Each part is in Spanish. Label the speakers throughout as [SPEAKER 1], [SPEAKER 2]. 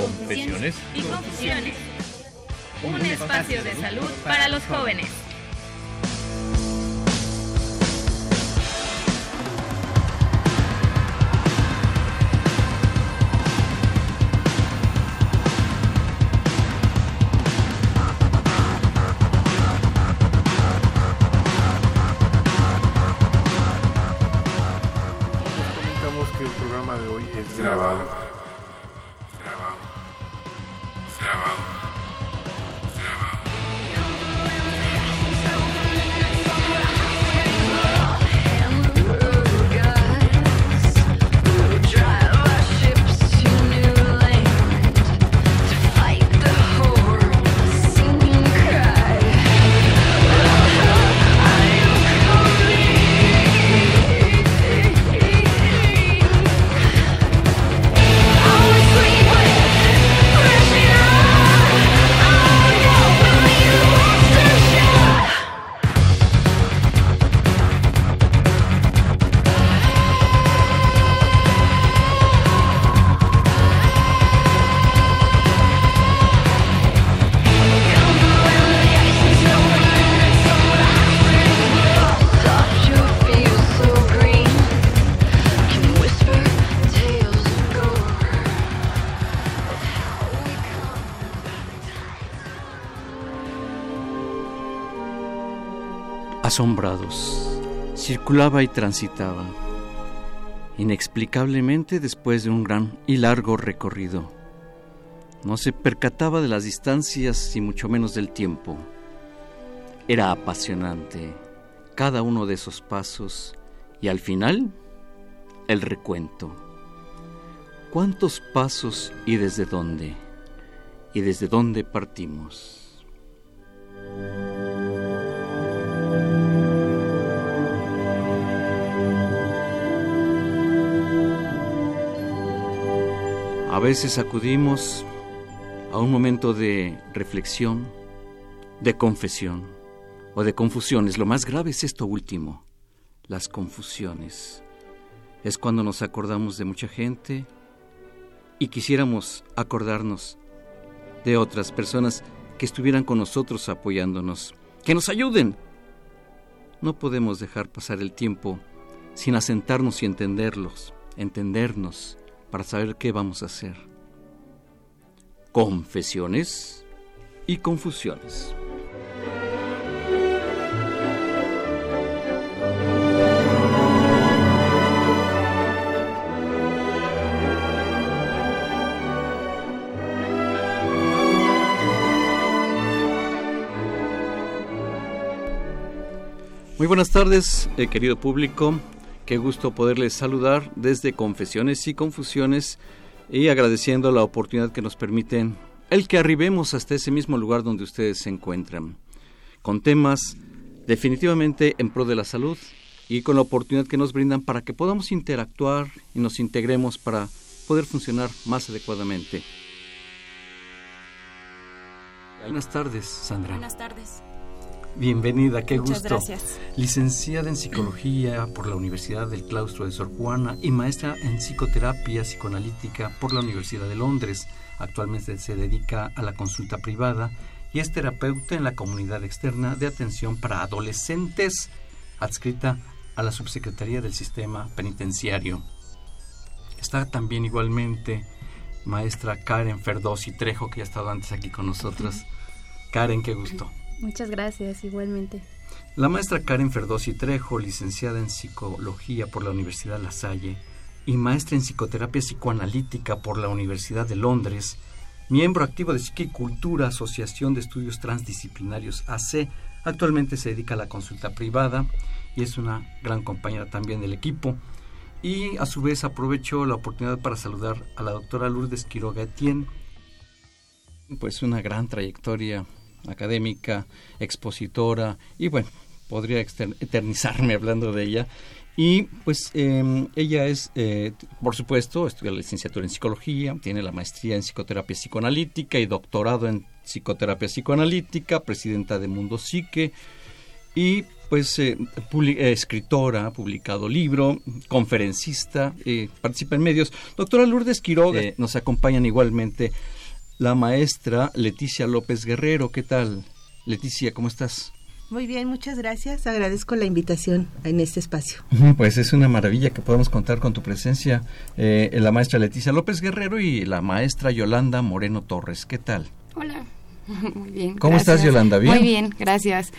[SPEAKER 1] Confesiones.
[SPEAKER 2] Y Confusiones, un espacio de salud para los jóvenes.
[SPEAKER 3] comentamos
[SPEAKER 4] Asombrados, circulaba y transitaba, inexplicablemente después de un gran y largo recorrido. No se percataba de las distancias y mucho menos del tiempo. Era apasionante cada uno de esos pasos y al final el recuento. ¿Cuántos pasos y desde dónde? ¿Y desde dónde partimos? A veces acudimos a un momento de reflexión, de confesión o de confusiones. Lo más grave es esto último, las confusiones. Es cuando nos acordamos de mucha gente y quisiéramos acordarnos de otras personas que estuvieran con nosotros apoyándonos, que nos ayuden. No podemos dejar pasar el tiempo sin asentarnos y entenderlos, entendernos para saber qué vamos a hacer. Confesiones y confusiones. Muy buenas tardes, eh, querido público. Qué gusto poderles saludar desde Confesiones y Confusiones y agradeciendo la oportunidad que nos permiten el que arribemos hasta ese mismo lugar donde ustedes se encuentran, con temas definitivamente en pro de la salud y con la oportunidad que nos brindan para que podamos interactuar y nos integremos para poder funcionar más adecuadamente. Buenas tardes, Sandra.
[SPEAKER 2] Buenas tardes.
[SPEAKER 4] Bienvenida, qué
[SPEAKER 2] Muchas
[SPEAKER 4] gusto.
[SPEAKER 2] gracias.
[SPEAKER 4] Licenciada en Psicología por la Universidad del Claustro de Sor Juana y maestra en Psicoterapia Psicoanalítica por la Universidad de Londres. Actualmente se dedica a la consulta privada y es terapeuta en la comunidad externa de atención para adolescentes, adscrita a la Subsecretaría del Sistema Penitenciario. Está también igualmente maestra Karen Ferdosi Trejo, que ya ha estado antes aquí con nosotros. Karen, qué gusto.
[SPEAKER 2] Muchas gracias, igualmente.
[SPEAKER 4] La maestra Karen Ferdosi Trejo, licenciada en Psicología por la Universidad La Salle y maestra en Psicoterapia Psicoanalítica por la Universidad de Londres, miembro activo de Psiquicultura, Asociación de Estudios Transdisciplinarios AC, actualmente se dedica a la consulta privada y es una gran compañera también del equipo. y a su vez aprovecho la oportunidad para saludar a la doctora Lourdes Quiroga Etienne, pues una gran trayectoria académica, expositora y bueno, podría eternizarme hablando de ella. Y pues em, ella es, eh, por supuesto, estudia la licenciatura en psicología, tiene la maestría en psicoterapia psicoanalítica y doctorado en psicoterapia psicoanalítica, presidenta de Mundo Psique y pues eh, escritora, ha publicado libro, conferencista, eh, participa en medios. Doctora Lourdes Quiroga, nos acompañan igualmente la maestra Leticia López Guerrero. ¿Qué tal? Leticia, ¿cómo estás?
[SPEAKER 5] Muy bien, muchas gracias. Agradezco la invitación en este espacio.
[SPEAKER 4] Pues es una maravilla que podamos contar con tu presencia, eh, la maestra Leticia López Guerrero y la maestra Yolanda Moreno Torres. ¿Qué tal?
[SPEAKER 1] Hola, muy bien.
[SPEAKER 4] ¿Cómo estás, Yolanda?
[SPEAKER 1] ¿Bien? Muy bien, gracias.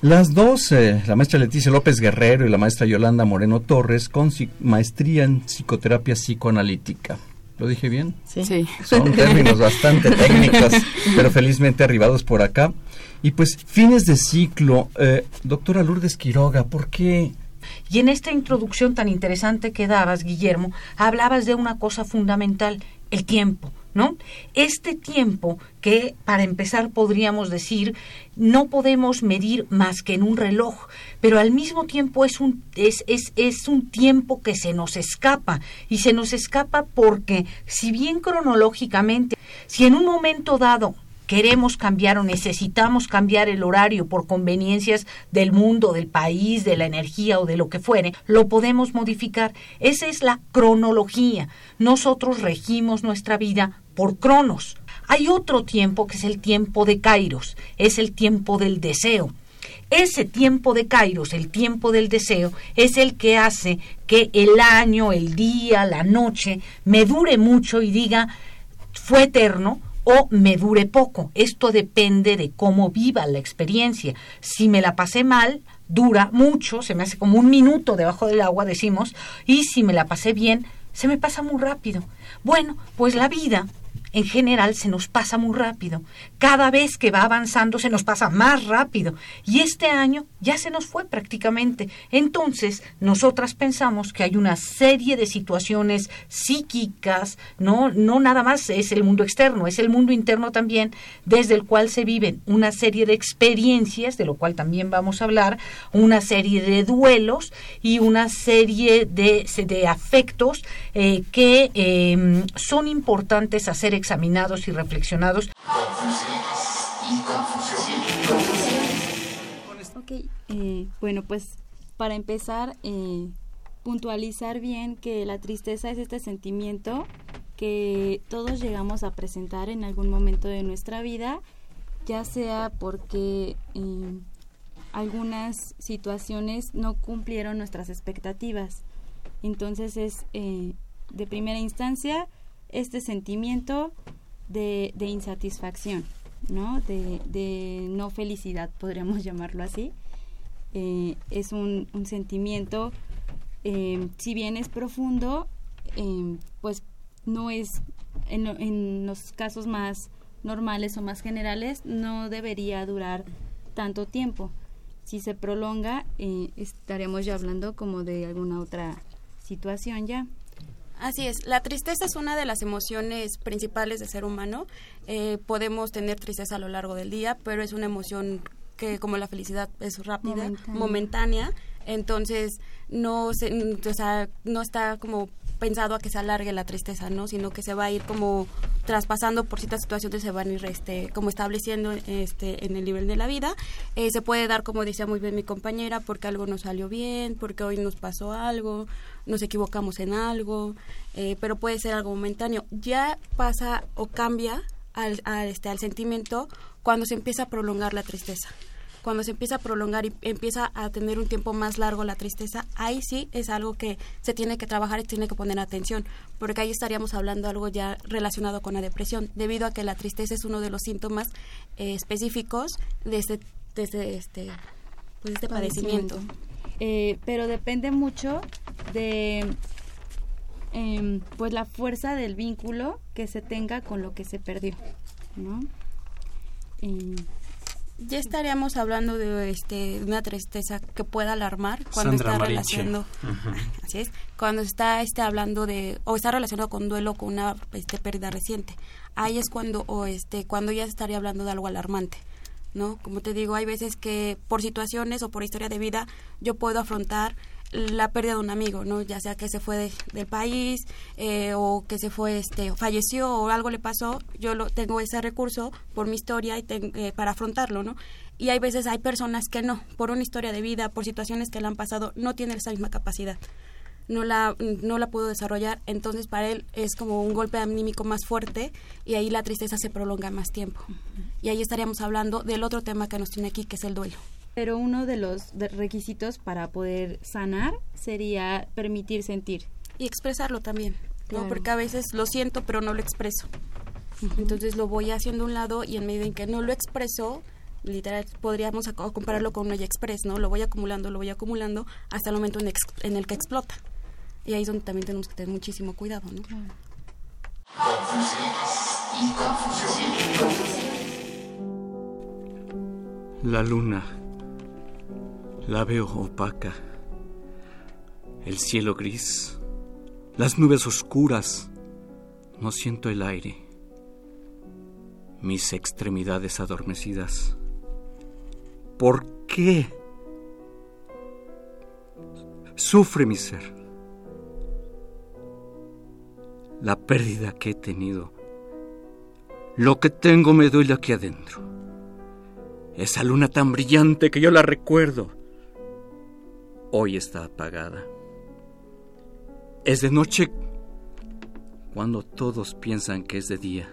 [SPEAKER 4] Las dos, eh, la maestra Leticia López Guerrero y la maestra Yolanda Moreno Torres, con maestría en psicoterapia psicoanalítica. ¿Lo dije bien?
[SPEAKER 1] Sí.
[SPEAKER 4] Son términos bastante técnicos, pero felizmente arribados por acá. Y pues, fines de ciclo. Eh, doctora Lourdes Quiroga, ¿por qué?
[SPEAKER 6] Y en esta introducción tan interesante que dabas, Guillermo, hablabas de una cosa fundamental, el tiempo. ¿No? Este tiempo que, para empezar, podríamos decir, no podemos medir más que en un reloj, pero al mismo tiempo es un, es, es, es un tiempo que se nos escapa, y se nos escapa porque, si bien cronológicamente, si en un momento dado queremos cambiar o necesitamos cambiar el horario por conveniencias del mundo, del país, de la energía o de lo que fuere, lo podemos modificar. Esa es la cronología. Nosotros regimos nuestra vida por cronos. Hay otro tiempo que es el tiempo de Kairos, es el tiempo del deseo. Ese tiempo de Kairos, el tiempo del deseo, es el que hace que el año, el día, la noche me dure mucho y diga fue eterno o me dure poco. Esto depende de cómo viva la experiencia. Si me la pasé mal, dura mucho, se me hace como un minuto debajo del agua, decimos, y si me la pasé bien, se me pasa muy rápido. Bueno, pues la vida en general se nos pasa muy rápido. Cada vez que va avanzando se nos pasa más rápido. Y este año ya se nos fue prácticamente. Entonces, nosotras pensamos que hay una serie de situaciones psíquicas, no, no nada más es el mundo externo, es el mundo interno también, desde el cual se viven una serie de experiencias, de lo cual también vamos a hablar, una serie de duelos y una serie de, de afectos eh, que eh, son importantes hacer examinados y reflexionados.
[SPEAKER 1] Ok, eh, bueno, pues para empezar, eh, puntualizar bien que la tristeza es este sentimiento que todos llegamos a presentar en algún momento de nuestra vida, ya sea porque eh, algunas situaciones no cumplieron nuestras expectativas. Entonces es de primera instancia este sentimiento de, insatisfacción, ¿no? De, no felicidad, podríamos llamarlo así. Eh, es un, sentimiento, eh, si bien es profundo, eh, pues no es, en, en, los casos más normales o más generales, no debería durar tanto tiempo. Si se prolonga, estaremos ya hablando como de alguna otra situación ya.
[SPEAKER 7] Así es, la tristeza es una de las emociones principales del ser humano. Eh, podemos tener tristeza a lo largo del día, pero es una emoción que como la felicidad es rápida, momentánea, entonces no se, o sea, no está como pensado a que se alargue la tristeza, ¿no? Sino que se va a ir como traspasando por ciertas situaciones, se van este, como estableciendo este, en el nivel de la vida. Eh, se puede dar, como decía muy bien mi compañera, porque algo no salió bien, porque hoy nos pasó algo, nos equivocamos en algo, eh, pero puede ser algo momentáneo. Ya pasa o cambia al, este, al sentimiento cuando se empieza a prolongar la tristeza cuando se empieza a prolongar y empieza a tener un tiempo más largo la tristeza, ahí sí es algo que se tiene que trabajar y tiene que poner atención, porque ahí estaríamos hablando algo ya relacionado con la depresión, debido a que la tristeza es uno de los síntomas eh, específicos de este, de este, este, pues este padecimiento.
[SPEAKER 1] Eh, pero depende mucho de em, pues la fuerza del vínculo que se tenga con lo que se perdió, ¿no? Em,
[SPEAKER 7] ya estaríamos hablando de este una tristeza que pueda alarmar cuando está relacionando. Así es. Cuando está este hablando de o está relacionado con duelo con una este, pérdida reciente. Ahí es cuando o este cuando ya estaría hablando de algo alarmante no como te digo hay veces que por situaciones o por historia de vida yo puedo afrontar la pérdida de un amigo, ¿no? Ya sea que se fue del país eh, o que se fue, este, falleció o algo le pasó, yo lo, tengo ese recurso por mi historia y eh, para afrontarlo, ¿no? Y hay veces hay personas que no, por una historia de vida, por situaciones que le han pasado, no tienen esa misma capacidad. No la, no la pudo desarrollar, entonces para él es como un golpe anímico más fuerte y ahí la tristeza se prolonga más tiempo. Y ahí estaríamos hablando del otro tema que nos tiene aquí, que es el duelo.
[SPEAKER 1] Pero uno de los requisitos para poder sanar sería permitir sentir.
[SPEAKER 7] Y expresarlo también, ¿no? Porque a veces lo siento, pero no lo expreso. Entonces lo voy haciendo a un lado y en medida en que no lo expreso, literal, podríamos compararlo con un express, ¿no? Lo voy acumulando, lo voy acumulando hasta el momento en, el que explota. Y ahí es donde también tenemos que tener muchísimo cuidado, ¿no?
[SPEAKER 4] La luna la veo opaca. El cielo gris, las nubes oscuras. No siento el aire. Mis extremidades adormecidas. ¿Por qué? Sufre mi ser. La pérdida que he tenido. Lo que tengo me duele aquí adentro. Esa luna tan brillante que yo la recuerdo hoy está apagada. Es de noche cuando todos piensan que es de día.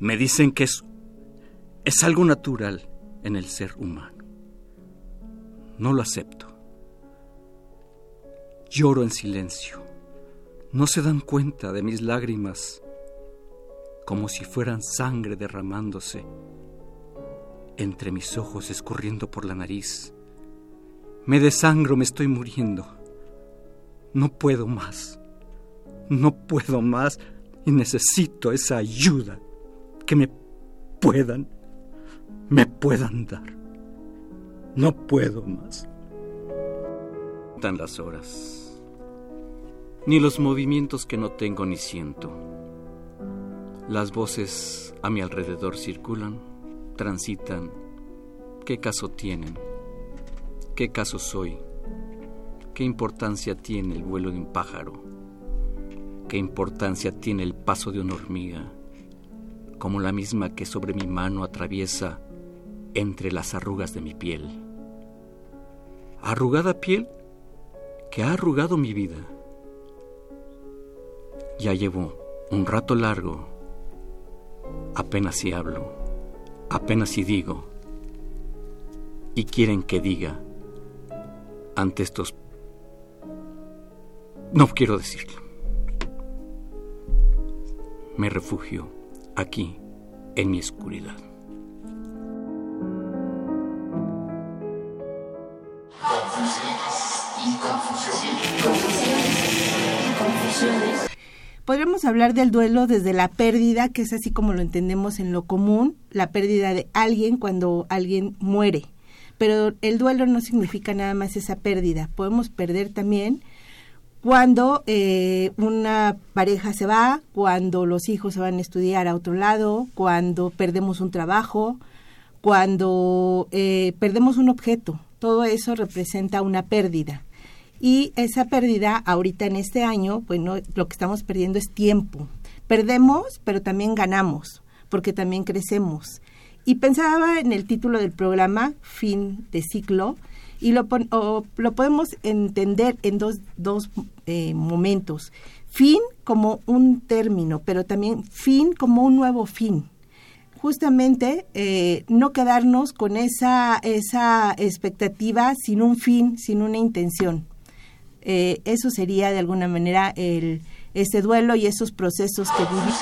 [SPEAKER 4] Me dicen que es, es algo natural en el ser humano. No lo acepto. Lloro en silencio. No se dan cuenta de mis lágrimas como si fueran sangre derramándose entre mis ojos escurriendo por la nariz. Me desangro, me estoy muriendo. No puedo más. No puedo más y necesito esa ayuda que me puedan, me puedan dar. No puedo más. Dan las horas, ni los movimientos que no tengo ni siento. Las voces a mi alrededor circulan transitan, qué caso tienen, qué caso soy, qué importancia tiene el vuelo de un pájaro, qué importancia tiene el paso de una hormiga, como la misma que sobre mi mano atraviesa entre las arrugas de mi piel. Arrugada piel que ha arrugado mi vida. Ya llevo un rato largo, apenas si hablo apenas si digo, y quieren que diga ante estos... No quiero decirlo. Me refugio aquí, en mi oscuridad.
[SPEAKER 5] Podríamos hablar del duelo desde la pérdida, que es así como lo entendemos en lo común, la pérdida de alguien cuando alguien muere. Pero el duelo no significa nada más esa pérdida. Podemos perder también cuando eh, una pareja se va, cuando los hijos se van a estudiar a otro lado, cuando perdemos un trabajo, cuando eh, perdemos un objeto. Todo eso representa una pérdida. Y esa pérdida ahorita en este año, bueno, lo que estamos perdiendo es tiempo. Perdemos, pero también ganamos, porque también crecemos. Y pensaba en el título del programa, Fin de Ciclo, y lo, lo podemos entender en dos, dos eh, momentos. Fin como un término, pero también fin como un nuevo fin. Justamente eh, no quedarnos con esa, esa expectativa sin un fin, sin una intención. Eh, eso sería de alguna manera el, ese duelo y esos procesos que vivimos.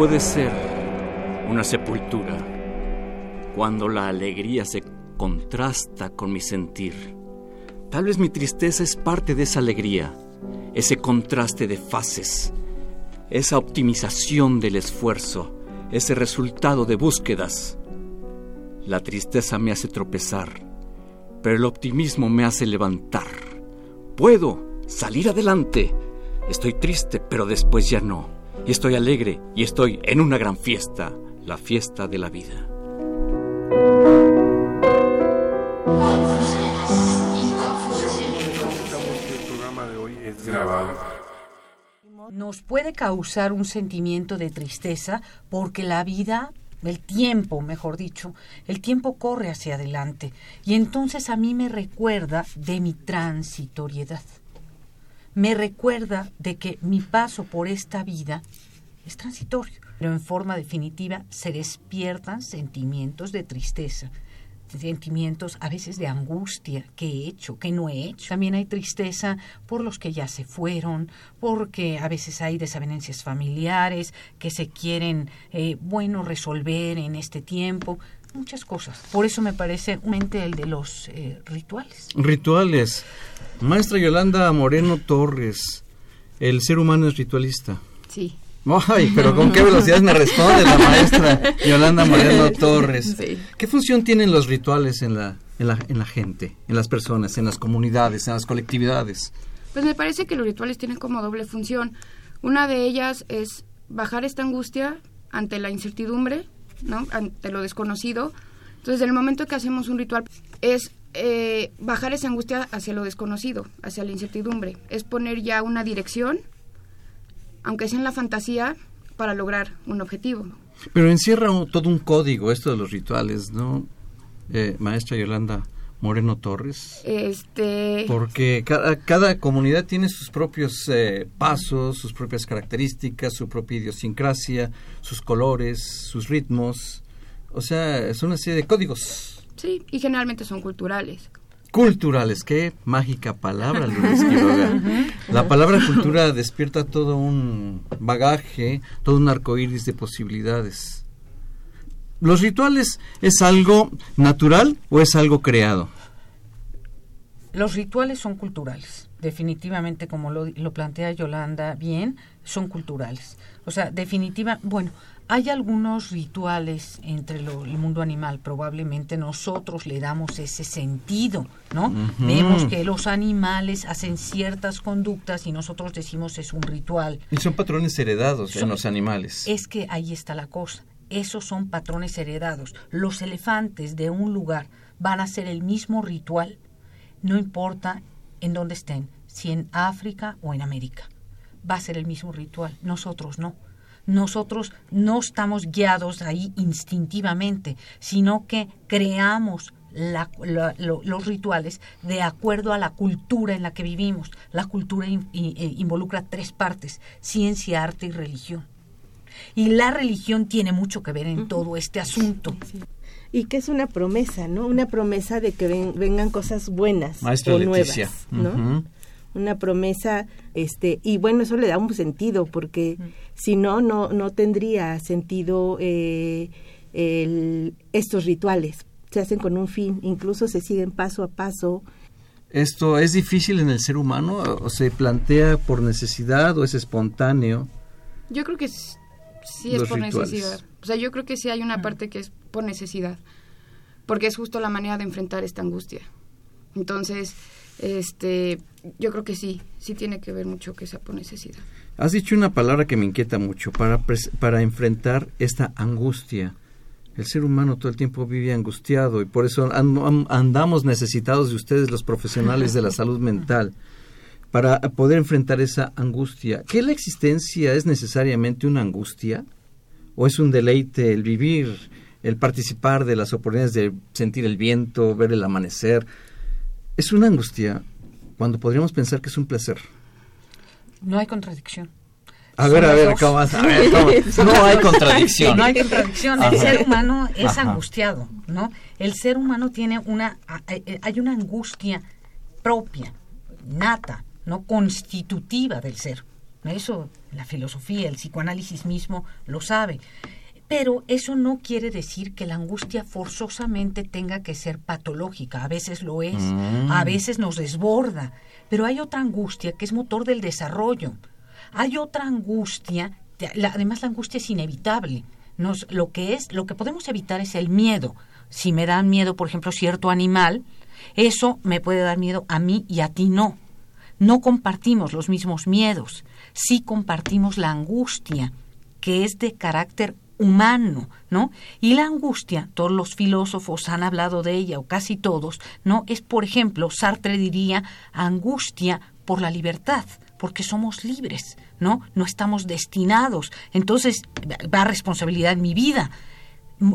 [SPEAKER 4] Puede ser una sepultura cuando la alegría se contrasta con mi sentir. Tal vez mi tristeza es parte de esa alegría, ese contraste de fases, esa optimización del esfuerzo, ese resultado de búsquedas. La tristeza me hace tropezar, pero el optimismo me hace levantar. Puedo salir adelante. Estoy triste, pero después ya no. Estoy alegre y estoy en una gran fiesta, la fiesta de la vida.
[SPEAKER 6] Nos puede causar un sentimiento de tristeza porque la vida el tiempo, mejor dicho, el tiempo corre hacia adelante y entonces a mí me recuerda de mi transitoriedad. Me recuerda de que mi paso por esta vida es transitorio, pero en forma definitiva se despiertan sentimientos de tristeza, sentimientos a veces de angustia, qué he hecho, qué no he hecho. También hay tristeza por los que ya se fueron, porque a veces hay desavenencias familiares que se quieren, eh, bueno, resolver en este tiempo. Muchas cosas. Por eso me parece un mente el de los eh, rituales.
[SPEAKER 4] Rituales. Maestra Yolanda Moreno Torres, el ser humano es ritualista.
[SPEAKER 7] Sí.
[SPEAKER 4] Ay, pero con qué velocidad me responde la maestra Yolanda Moreno Torres. ¿Qué función tienen los rituales en la, en, la, en la gente, en las personas, en las comunidades, en las colectividades?
[SPEAKER 8] Pues me parece que los rituales tienen como doble función. Una de ellas es bajar esta angustia ante la incertidumbre, ante lo desconocido. Entonces, en el momento que hacemos un ritual es eh, bajar esa angustia hacia lo desconocido, hacia la incertidumbre. Es poner ya una dirección aunque sea en la fantasía, para lograr un objetivo.
[SPEAKER 4] Pero encierra todo un código esto de los rituales, ¿no? Eh, maestra Yolanda Moreno Torres.
[SPEAKER 8] Este...
[SPEAKER 4] Porque cada, cada comunidad tiene sus propios eh, pasos, sus propias características, su propia idiosincrasia, sus colores, sus ritmos. O sea, es una serie de códigos.
[SPEAKER 8] Sí, y generalmente son culturales
[SPEAKER 4] culturales. Qué mágica palabra, Lourdes Quiroga. La palabra cultura despierta todo un bagaje, todo un arcoíris de posibilidades. ¿Los rituales es algo natural o es algo creado?
[SPEAKER 6] Los rituales son culturales, definitivamente, como lo, lo plantea Yolanda bien, son culturales. O sea, definitiva, bueno, hay algunos rituales entre el mundo animal, probablemente nosotros le damos ese sentido, ¿no? Vemos que los animales hacen ciertas conductas y nosotros decimos es un ritual.
[SPEAKER 4] Y son patrones heredados en los animales.
[SPEAKER 6] Es que ahí está la cosa. Esos son patrones heredados. Los elefantes de un lugar van a hacer el mismo ritual, no importa en dónde estén, si en África o en América. Va a ser el mismo ritual, nosotros no nosotros no estamos guiados ahí instintivamente, sino que creamos los rituales de acuerdo a la cultura en la que vivimos. La cultura eh, involucra tres partes, ciencia, arte y religión. Y la religión tiene mucho que ver en todo este asunto.
[SPEAKER 5] Y que es una promesa, ¿no? Una promesa de que vengan cosas buenas o nuevas, ¿no? una promesa este y bueno eso le da un sentido porque si no no no tendría sentido eh, estos rituales. Se hacen con un fin incluso se siguen paso a paso.
[SPEAKER 4] Esto es difícil en el ser humano o se plantea por necesidad o es espontáneo
[SPEAKER 8] yo creo que sí es por necesidad o sea yo creo que sí hay una parte que es por necesidad porque es justo la manera de enfrentar esta angustia entonces este, yo creo que sí, sí tiene que ver mucho que sea por necesidad.
[SPEAKER 4] Has dicho una palabra que me inquieta mucho, para, para enfrentar esta angustia. El ser humano todo el tiempo vive angustiado y por eso andamos necesitados de ustedes, los profesionales de la salud mental, para poder enfrentar esa angustia. ¿Qué la existencia es necesariamente una angustia? ¿O es un deleite el vivir, el participar de las oportunidades de sentir el viento, ver el amanecer, es una angustia cuando podríamos pensar que es un placer.
[SPEAKER 6] No hay contradicción.
[SPEAKER 4] A ver, a ver, ¿cómo, vas? No hay contradicción.
[SPEAKER 6] No hay contradicción. El ser humano es angustiado, ¿no? El ser humano tiene una, hay una angustia propia, nata, no constitutiva del ser. Eso la filosofía, el psicoanálisis mismo lo sabe. Pero eso no quiere decir que la angustia forzosamente tenga que ser patológica. A veces lo es,
[SPEAKER 4] Mm.
[SPEAKER 6] a veces nos desborda. Pero hay otra angustia que es motor del desarrollo. Hay otra angustia, la- además la angustia es inevitable. Nos, lo que es, lo que podemos evitar es el miedo. Si me da miedo, por ejemplo, cierto animal, eso me puede dar miedo a mí y a ti no. No compartimos los mismos miedos, sí compartimos la angustia, que es de carácter humano, ¿no? Y la angustia, todos los filósofos han hablado de ella, o casi todos, ¿no? Es, por ejemplo, Sartre diría angustia por la libertad, porque somos libres, ¿no? No estamos destinados. Entonces, va responsabilidad en mi vida.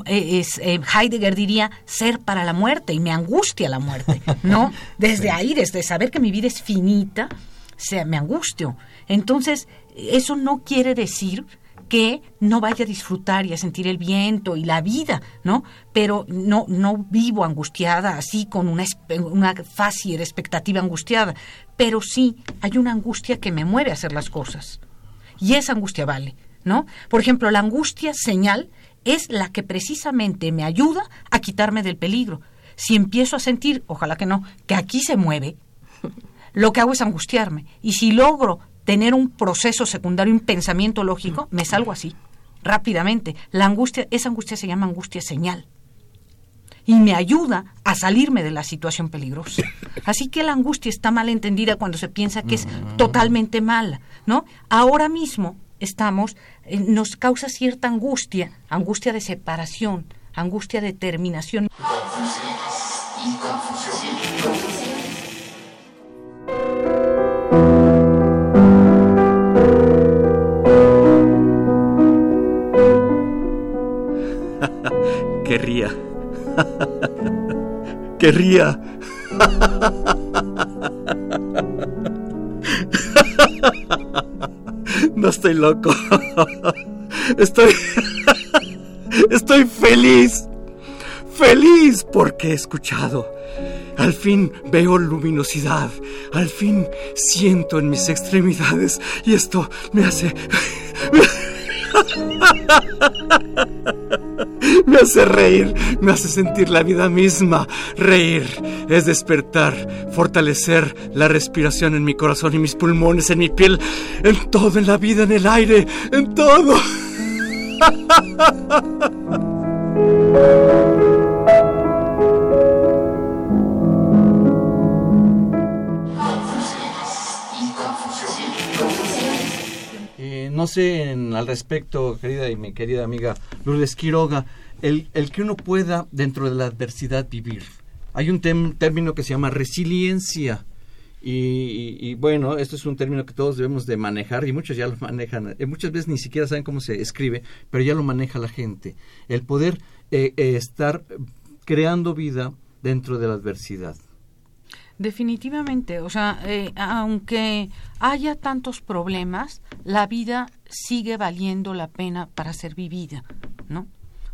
[SPEAKER 6] Eh, Es, eh, Heidegger diría ser para la muerte y me angustia la muerte, ¿no? Desde ahí, desde saber que mi vida es finita, se, me angustio. Entonces, eso no quiere decir que no vaya a disfrutar y a sentir el viento y la vida, ¿no? Pero no, no vivo angustiada así con una, una fácil expectativa angustiada, pero sí hay una angustia que me mueve a hacer las cosas. Y esa angustia vale, ¿no? Por ejemplo, la angustia señal es la que precisamente me ayuda a quitarme del peligro. Si empiezo a sentir, ojalá que no, que aquí se mueve, lo que hago es angustiarme. Y si logro tener un proceso secundario, un pensamiento lógico, me salgo así, rápidamente. La angustia, esa angustia se llama angustia señal. Y me ayuda a salirme de la situación peligrosa. Así que la angustia está mal entendida cuando se piensa que es totalmente mala, ¿no? Ahora mismo estamos, eh, nos causa cierta angustia, angustia de separación, angustia de terminación.
[SPEAKER 4] Querría. Querría. No estoy loco. Estoy. Estoy feliz. Feliz porque he escuchado. Al fin veo luminosidad. Al fin siento en mis extremidades. Y esto me hace. Me hace reír, me hace sentir la vida misma. Reír es despertar, fortalecer la respiración en mi corazón y mis pulmones, en mi piel, en todo, en la vida, en el aire, en todo. Eh, no sé al respecto, querida y mi querida amiga Lourdes Quiroga, el, el que uno pueda dentro de la adversidad vivir. Hay un término que se llama resiliencia. Y, bueno, esto es un término que todos debemos de manejar y muchos ya lo manejan. Eh, muchas veces ni siquiera saben cómo se escribe, pero ya lo maneja la gente. El poder eh, eh, estar creando vida dentro de la adversidad.
[SPEAKER 6] Definitivamente, o sea, eh, aunque haya tantos problemas, la vida sigue valiendo la pena para ser vivida.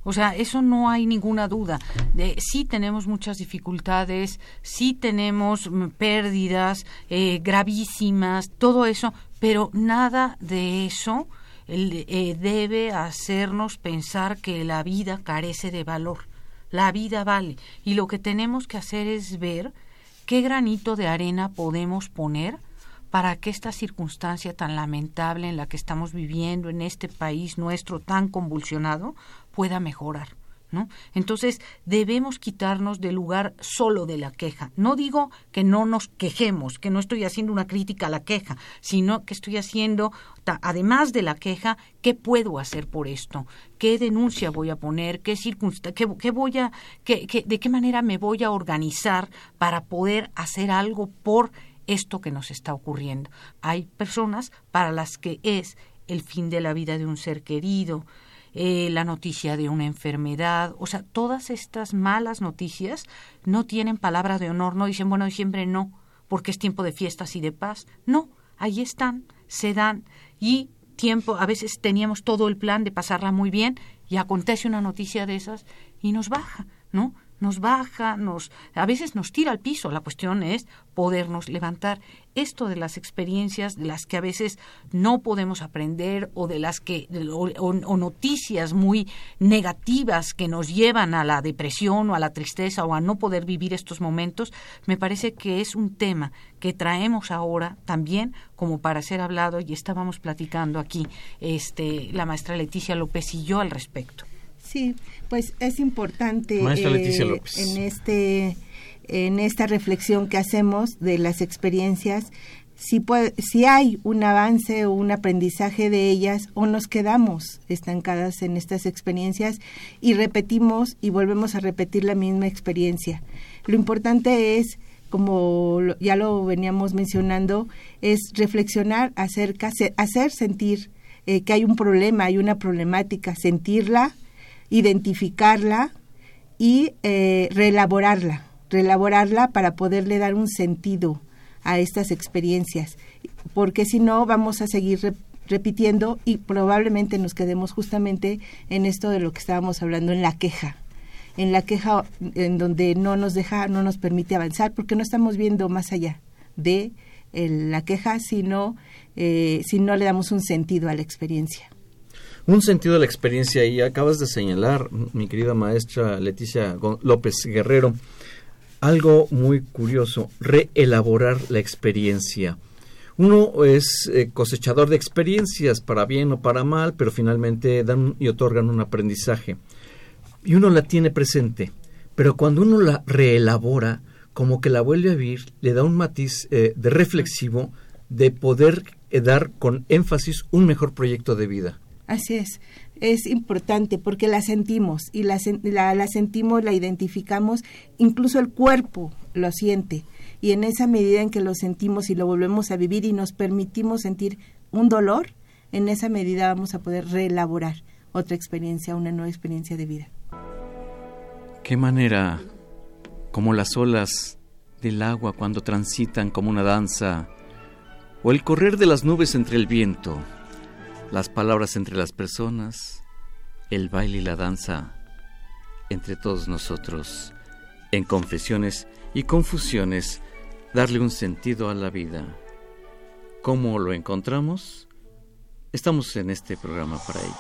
[SPEAKER 6] O sea, eso no hay ninguna duda. De, sí tenemos muchas dificultades, sí tenemos mm, pérdidas eh, gravísimas, todo eso, pero nada de eso eh, debe hacernos pensar que la vida carece de valor. La vida vale. Y lo que tenemos que hacer es ver qué granito de arena podemos poner para que esta circunstancia tan lamentable en la que estamos viviendo en este país nuestro tan convulsionado pueda mejorar. ¿No? Entonces debemos quitarnos del lugar solo de la queja. No digo que no nos quejemos, que no estoy haciendo una crítica a la queja, sino que estoy haciendo, además de la queja, ¿qué puedo hacer por esto? ¿Qué denuncia voy a poner? ¿Qué circunsta qué, qué voy a, qué- qué- de qué manera me voy a organizar para poder hacer algo por esto que nos está ocurriendo? Hay personas para las que es el fin de la vida de un ser querido, eh, la noticia de una enfermedad, o sea, todas estas malas noticias no tienen palabra de honor, no dicen, bueno, diciembre no, porque es tiempo de fiestas y de paz. No, ahí están, se dan y tiempo, a veces teníamos todo el plan de pasarla muy bien y acontece una noticia de esas y nos baja, ¿no? Nos baja, nos a veces nos tira al piso. La cuestión es podernos levantar. Esto de las experiencias de las que a veces no podemos aprender o de las que o, noticias muy negativas que nos llevan a la depresión o a la tristeza o a no poder vivir estos momentos, me parece que es un tema que traemos ahora también como para ser hablado y estábamos platicando aquí este la maestra Leticia López y yo al respecto.
[SPEAKER 5] Sí, pues es importante eh, en este en esta reflexión que hacemos de las experiencias si, si hay un avance o un aprendizaje de ellas o nos quedamos estancadas en estas experiencias y repetimos y volvemos a repetir la misma experiencia. Lo importante es, como ya lo veníamos mencionando, es reflexionar acerca, hacer sentir eh, que hay un problema, hay una problemática, sentirla, identificarla y eh, reelaborarla, reelaborarla para poderle dar un sentido a estas experiencias, porque si no vamos a seguir repitiendo y probablemente nos quedemos justamente en esto de lo que estábamos hablando, en la queja, en la queja en donde no nos deja, no nos permite avanzar, porque no estamos viendo más allá de la queja, sino eh, si no le damos un sentido a la experiencia
[SPEAKER 4] un sentido de la experiencia y acabas de señalar, mi querida maestra Leticia López Guerrero, algo muy curioso, reelaborar la experiencia. Uno es eh, cosechador de experiencias, para bien o para mal, pero finalmente dan y otorgan un aprendizaje. Y uno la tiene presente, pero cuando uno la reelabora, como que la vuelve a vivir, le da un matiz eh, de reflexivo de poder eh, dar con énfasis un mejor proyecto de vida.
[SPEAKER 5] Así es, es importante porque la sentimos y la, la, sentimos, la identificamos, incluso el cuerpo lo siente y en esa medida en que lo sentimos y lo volvemos a vivir y nos permitimos sentir un dolor, en esa medida vamos a poder reelaborar otra experiencia, una nueva experiencia de vida.
[SPEAKER 4] Qué manera, como las olas del agua cuando transitan como una danza, o el correr de las nubes entre el viento, las palabras entre las personas, el baile y la danza entre todos nosotros, en confesiones y confusiones, darle un sentido a la vida. ¿Cómo lo encontramos? Estamos en este programa para ello.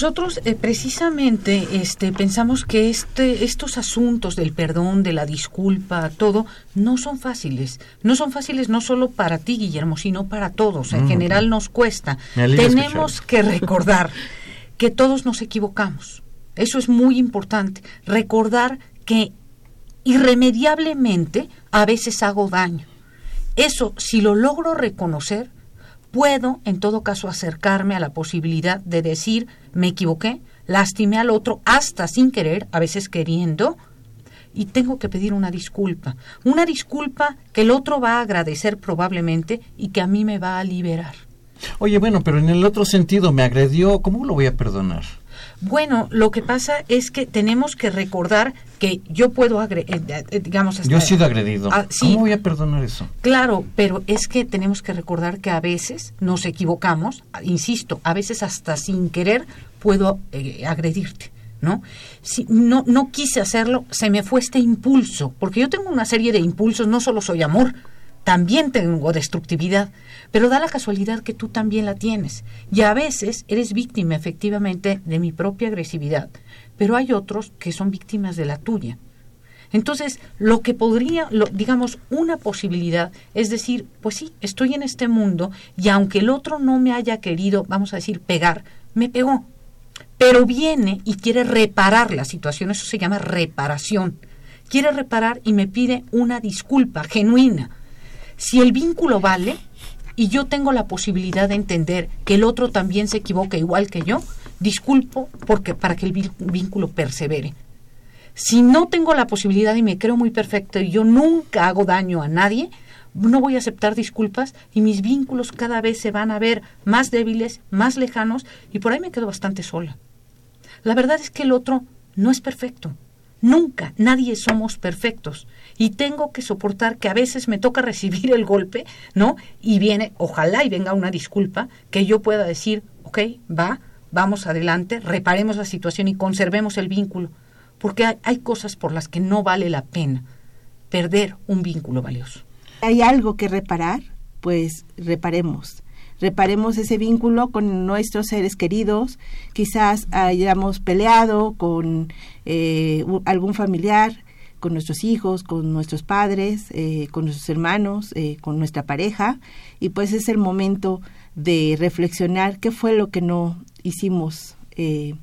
[SPEAKER 6] Nosotros eh, precisamente este, pensamos que este, estos asuntos del perdón, de la disculpa, todo, no son fáciles. No son fáciles no solo para ti, Guillermo, sino para todos. En
[SPEAKER 4] Mm,
[SPEAKER 6] general nos cuesta. Tenemos que recordar que todos nos equivocamos. Eso es muy importante. Recordar que irremediablemente a veces hago daño. Eso, si lo logro reconocer, puedo en todo caso acercarme a la posibilidad de decir me equivoqué, lastimé al otro hasta sin querer, a veces queriendo, y tengo que pedir una disculpa. Una disculpa que el otro va a agradecer probablemente y que a mí me va a liberar.
[SPEAKER 4] Oye, bueno, pero en el otro sentido me agredió, ¿cómo lo voy a perdonar?
[SPEAKER 6] Bueno, lo que pasa es que tenemos que recordar que yo puedo, agre eh, eh, digamos, hasta-
[SPEAKER 4] Yo he sido agredido.
[SPEAKER 6] Ah, sí,
[SPEAKER 4] ¿Cómo voy a perdonar eso?
[SPEAKER 6] Claro, pero es que tenemos que recordar que a veces nos equivocamos, insisto, a veces hasta sin querer puedo eh, agredirte, ¿no? Si no no quise hacerlo, se me fue este impulso, porque yo tengo una serie de impulsos, no solo soy amor, también tengo destructividad, pero da la casualidad que tú también la tienes. Y a veces eres víctima efectivamente de mi propia agresividad, pero hay otros que son víctimas de la tuya. Entonces, lo que podría, lo- digamos, una posibilidad es decir, pues sí, estoy en este mundo y aunque el otro no me haya querido, vamos a decir, pegar, me pegó. Pero viene y quiere reparar la situación, eso se llama reparación. Quiere reparar y me pide una disculpa genuina. Si el vínculo vale y yo tengo la posibilidad de entender que el otro también se equivoca igual que yo, disculpo porque para que el ví- vínculo persevere. Si no tengo la posibilidad y me creo muy perfecto y yo nunca hago daño a nadie, no voy a aceptar disculpas y mis vínculos cada vez se van a ver más débiles, más lejanos y por ahí me quedo bastante sola. La verdad es que el otro no es perfecto. Nunca, nadie somos perfectos. Y tengo que soportar que a veces me toca recibir el golpe, ¿no? Y viene, ojalá y venga una disculpa, que yo pueda decir, ok, va, vamos adelante, reparemos la situación y conservemos el vínculo. Porque hay, hay cosas por las que no vale la pena perder un vínculo valioso.
[SPEAKER 5] hay algo que reparar, pues reparemos. Reparemos ese vínculo con nuestros seres queridos. Quizás hayamos peleado con eh, algún familiar, con nuestros hijos, con nuestros padres, eh, con nuestros hermanos, eh, con nuestra pareja. Y pues es el momento de reflexionar qué fue lo que no hicimos eh,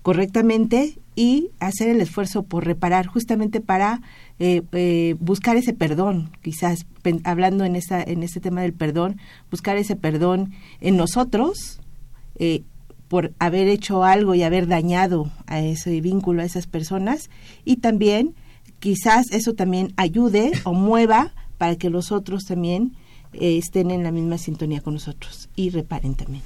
[SPEAKER 5] correctamente y hacer el esfuerzo por reparar justamente para eh, eh, buscar ese perdón quizás hablando en esa en este tema del perdón buscar ese perdón en nosotros eh, por haber hecho algo y haber dañado a ese vínculo a esas personas y también quizás eso también ayude o mueva para que los otros también eh, estén en la misma sintonía con nosotros y reparen también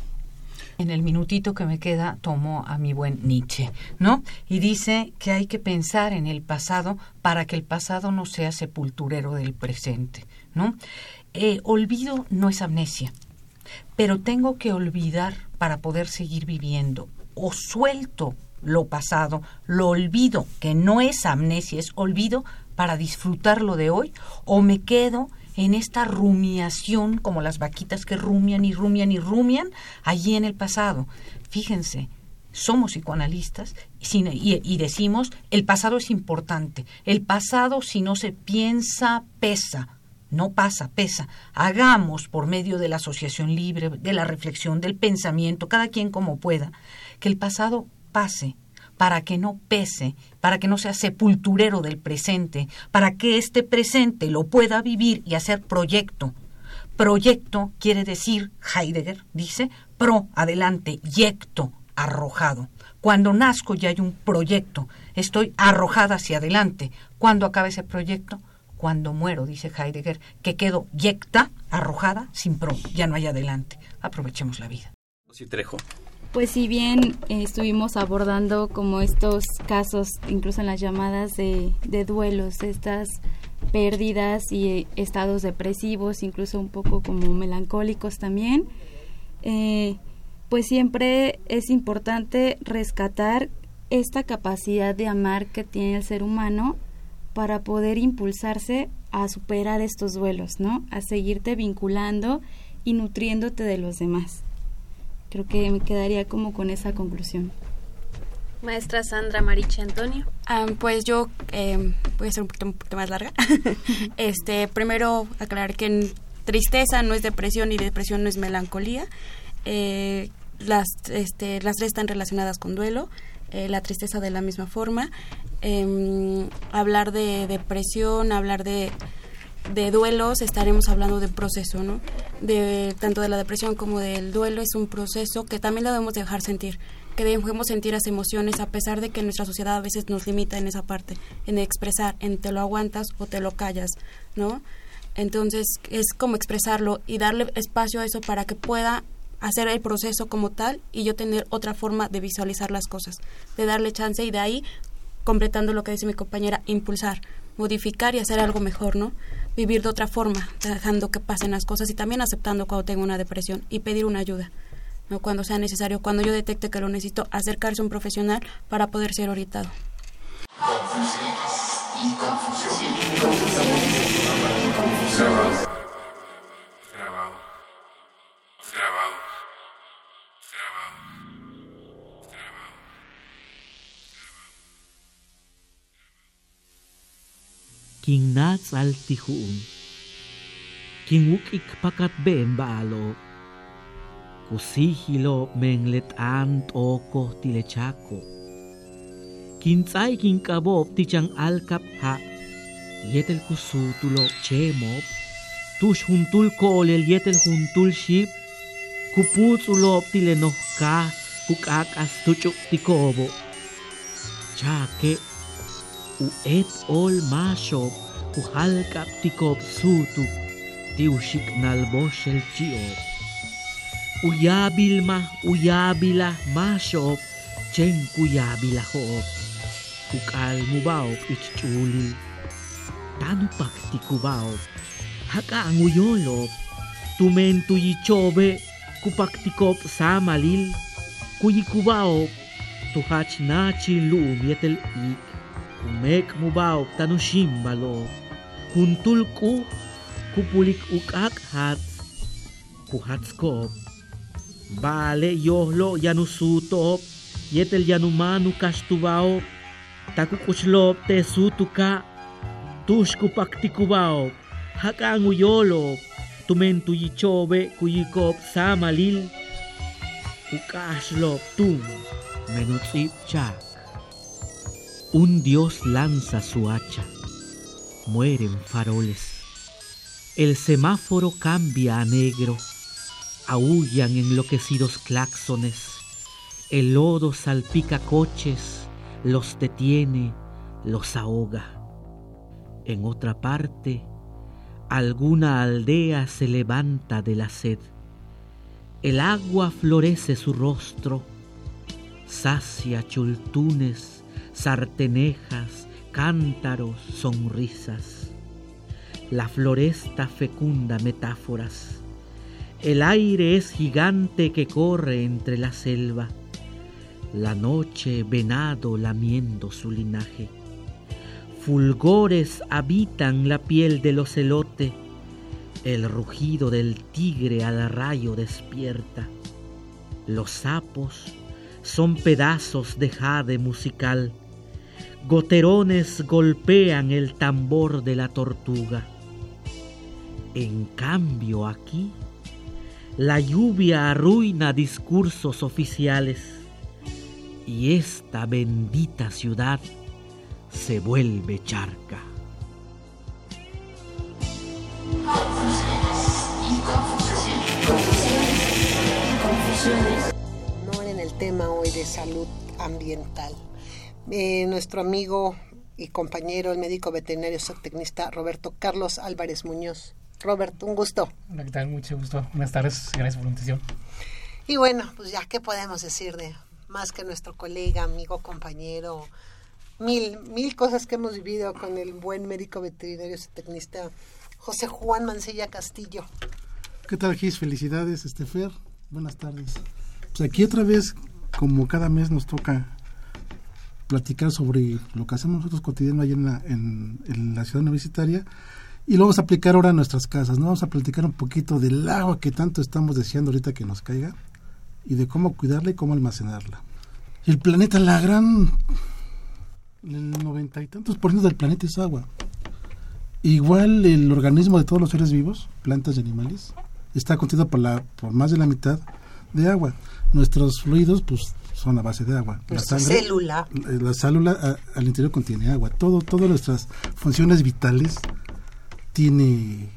[SPEAKER 6] En el minutito que me queda tomo a mi buen Nietzsche, ¿no? Y dice que hay que pensar en el pasado para que el pasado no sea sepulturero del presente, ¿no? Eh, olvido no es amnesia, pero tengo que olvidar para poder seguir viviendo. O suelto lo pasado, lo olvido, que no es amnesia, es olvido para disfrutar lo de hoy, o me quedo en esta rumiación, como las vaquitas que rumian y rumian y rumian, allí en el pasado. Fíjense, somos psicoanalistas y, decimos, el pasado es importante. El pasado, si no se piensa, pesa. No pasa, pesa. Hagamos por medio de la asociación libre, de la reflexión, del pensamiento, cada quien como pueda, que el pasado pase para que no pese, para que no sea sepulturero del presente, para que este presente lo pueda vivir y hacer proyecto. Proyecto quiere decir, Heidegger dice, pro, adelante, yecto, arrojado. Cuando nazco ya hay un proyecto, estoy arrojada hacia adelante. ¿Cuándo acaba ese proyecto? Cuando muero, dice Heidegger, que quedo yecta, arrojada, sin pro, ya no hay adelante. Aprovechemos la vida.
[SPEAKER 4] Sí, Trejo.
[SPEAKER 1] Pues si bien eh, estuvimos abordando como estos casos, incluso en las llamadas de, de duelos, estas pérdidas y eh, estados depresivos, incluso un poco como melancólicos también, eh, pues siempre es importante rescatar esta capacidad de amar que tiene el ser humano para poder impulsarse a superar estos duelos, ¿no? A seguirte vinculando y nutriéndote de los demás. Creo que me quedaría como con esa conclusión.
[SPEAKER 9] Maestra Sandra Mariche Antonio.
[SPEAKER 7] Ah, pues yo eh, voy a ser un poquito, un poquito más larga. este, primero aclarar que tristeza no es depresión y depresión no es melancolía. Eh, las, este, las tres están relacionadas con duelo. Eh, la tristeza de la misma forma. Em, hablar de depresión, hablar de, de duelos, estaremos hablando de proceso, ¿no? De, tanto de la depresión como del duelo es un proceso que también lo debemos dejar sentir, que debemos sentir las emociones a pesar de que nuestra sociedad a veces nos limita en esa parte, en expresar, en te lo aguantas o te lo callas, ¿no? Entonces es como expresarlo y darle espacio a eso para que pueda hacer el proceso como tal y yo tener otra forma de visualizar las cosas, de darle chance y de ahí, completando lo que dice mi compañera, impulsar, modificar y hacer algo mejor, ¿no? Vivir de otra forma, dejando que pasen las cosas y también aceptando cuando tengo una depresión y pedir una ayuda, ¿no? Cuando sea necesario, cuando yo detecte que lo necesito, acercarse a un profesional para poder ser orientado.
[SPEAKER 10] king nats al tihuun. King wukik pakat ben baalo. Kusihilo menglet an toko tilechako. Kintsay king kabob ti chang alkap ha. Yetel kusutulo chemop. Tush huntul kolel yetel huntul ship. Kuputsulop tilenohka kukakas tuchuk tikobo. Chake u U הוא עץ עול משוב, וחלקה פתיקוב סוטו, תיושיק נלבו של צ'יאוב. Uyabila, uyabila, ah masop, chen kuyabila ah hoop. Ukal mo baop itchuli. Tanupak ti kubaop. Haka ang uyolop. Tumento yichobe, kupak tikop samalil. Kuyikubaop, tuhach na chin luum yetel ik. Umek mubaw tanushim balo. Kuntul ku kupulik ukak hat kuhatskop. Bale yohlo yanusutop yetel yanumanu kastubao takukuslop te sutuka tushku paktikubao hakangu yolo tumentu yichobe kuyikop samalil ukaslop tum menutsip chak. Un dios lanza su hacha. Mueren faroles. El semáforo cambia a negro. Aullan enloquecidos claxones. El lodo salpica coches, los detiene, los ahoga. En otra parte, alguna aldea se levanta de la sed. El agua florece su rostro, sacia chultunes, sartenejas, cántaros, sonrisas. La floresta fecunda metáforas. El aire es gigante que corre entre la selva. La noche venado lamiendo su linaje. Fulgores habitan la piel del ocelote. El rugido del tigre al rayo despierta. Los sapos son pedazos de jade musical goterones golpean el tambor de la tortuga. En cambio aquí, la lluvia arruina discursos oficiales y esta bendita ciudad se vuelve charca.
[SPEAKER 11] No en el tema hoy de salud ambiental eh, nuestro amigo y compañero, el médico veterinario zootecnista Roberto Carlos Álvarez Muñoz. Roberto, un gusto.
[SPEAKER 12] Hola, ¿qué tal? Mucho gusto. Buenas tardes. Gracias por la invitación.
[SPEAKER 11] Y bueno, pues ya, ¿qué podemos decir de más que nuestro colega, amigo, compañero? Mil, mil cosas que hemos vivido con el buen médico veterinario zootecnista José Juan Mancilla Castillo.
[SPEAKER 13] ¿Qué tal, Gis? Felicidades, Estefer. Buenas tardes. Pues aquí otra vez, como cada mes nos toca platicar sobre lo que hacemos nosotros cotidiano ahí en la, en, la ciudad universitaria y lo vamos a aplicar ahora a nuestras casas, ¿no? Vamos a platicar un poquito del agua que tanto estamos deseando ahorita que nos caiga y de cómo cuidarla y cómo almacenarla. El planeta, la gran... El noventa y tantos por ciento del planeta es agua. Igual el organismo de todos los seres vivos, plantas y animales, está constituido por, la, por más de la mitad de agua. Nuestros fluidos, pues, son a base de agua.
[SPEAKER 11] La célula.
[SPEAKER 13] Eh, la célula al interior contiene agua. Todo, todas nuestras funciones vitales tiene